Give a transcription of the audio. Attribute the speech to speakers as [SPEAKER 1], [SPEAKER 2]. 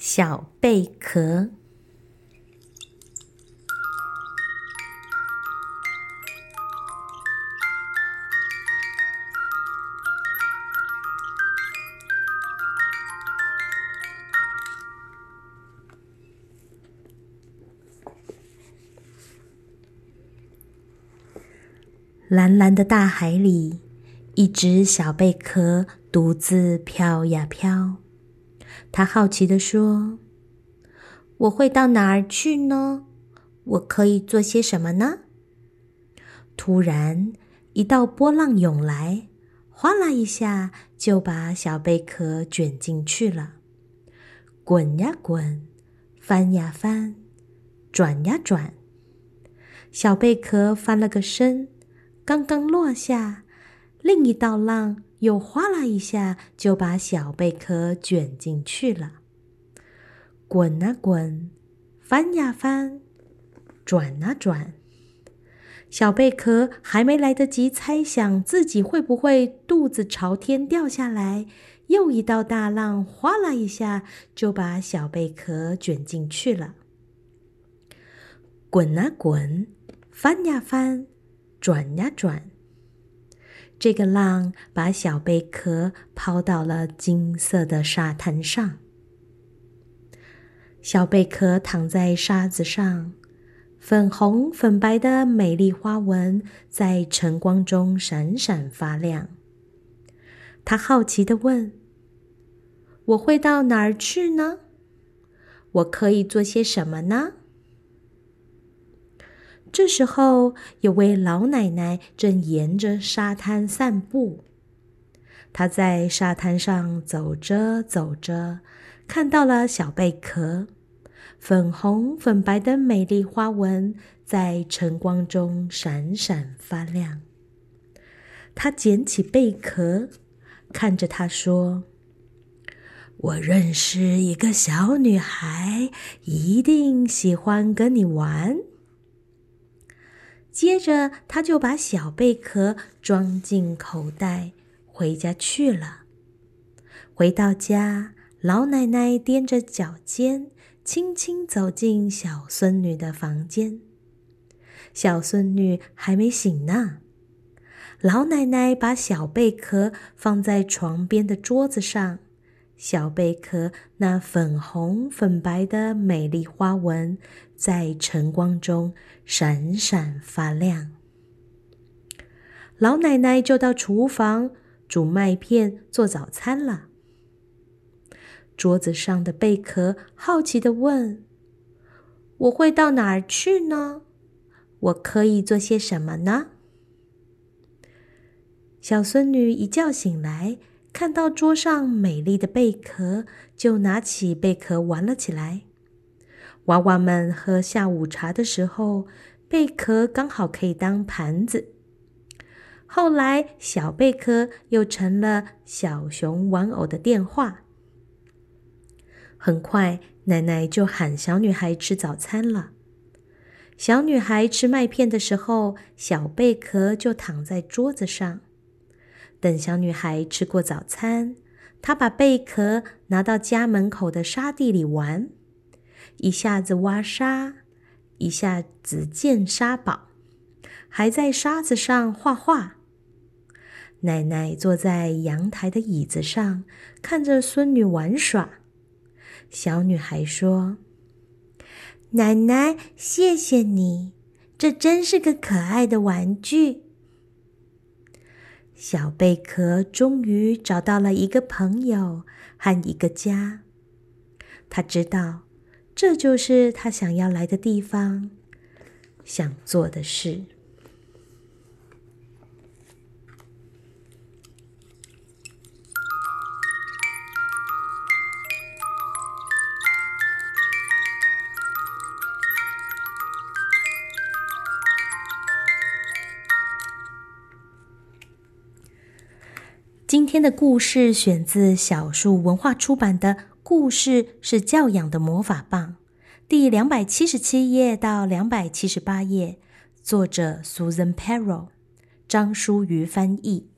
[SPEAKER 1] 小贝壳。蓝蓝的大海里，一只小贝壳独自飘呀飘。他好奇地说：“我会到哪儿去呢？我可以做些什么呢？”突然，一道波浪涌来，哗啦一下就把小贝壳卷进去了。滚呀滚，翻呀翻，转呀转，小贝壳翻了个身。刚刚落下，另一道浪又哗啦一下就把小贝壳卷进去了。滚啊滚，翻呀翻，转啊转，小贝壳还没来得及猜想自己会不会肚子朝天掉下来，又一道大浪哗啦一下就把小贝壳卷进去了。滚啊滚，翻呀翻。转呀转，这个浪把小贝壳抛到了金色的沙滩上。小贝壳躺在沙子上，粉红粉白的美丽花纹在晨光中闪闪发亮。他好奇的问：“我会到哪儿去呢？我可以做些什么呢？”这时候，有位老奶奶正沿着沙滩散步。她在沙滩上走着走着，看到了小贝壳，粉红粉白的美丽花纹在晨光中闪闪发亮。她捡起贝壳，看着它说：“我认识一个小女孩，一定喜欢跟你玩。”接着，他就把小贝壳装进口袋，回家去了。回到家，老奶奶踮着脚尖，轻轻走进小孙女的房间。小孙女还没醒呢。老奶奶把小贝壳放在床边的桌子上。小贝壳那粉红粉白的美丽花纹，在晨光中闪闪发亮。老奶奶就到厨房煮麦片做早餐了。桌子上的贝壳好奇的问：“我会到哪儿去呢？我可以做些什么呢？”小孙女一觉醒来。看到桌上美丽的贝壳，就拿起贝壳玩了起来。娃娃们喝下午茶的时候，贝壳刚好可以当盘子。后来，小贝壳又成了小熊玩偶的电话。很快，奶奶就喊小女孩吃早餐了。小女孩吃麦片的时候，小贝壳就躺在桌子上。等小女孩吃过早餐，她把贝壳拿到家门口的沙地里玩，一下子挖沙，一下子建沙堡，还在沙子上画画。奶奶坐在阳台的椅子上，看着孙女玩耍。小女孩说：“奶奶，谢谢你，这真是个可爱的玩具。”小贝壳终于找到了一个朋友和一个家。他知道，这就是他想要来的地方，想做的事。今天的故事选自小树文化出版的《故事是教养的魔法棒》，第两百七十七页到两百七十八页，作者 Susan Perro，张淑瑜翻译。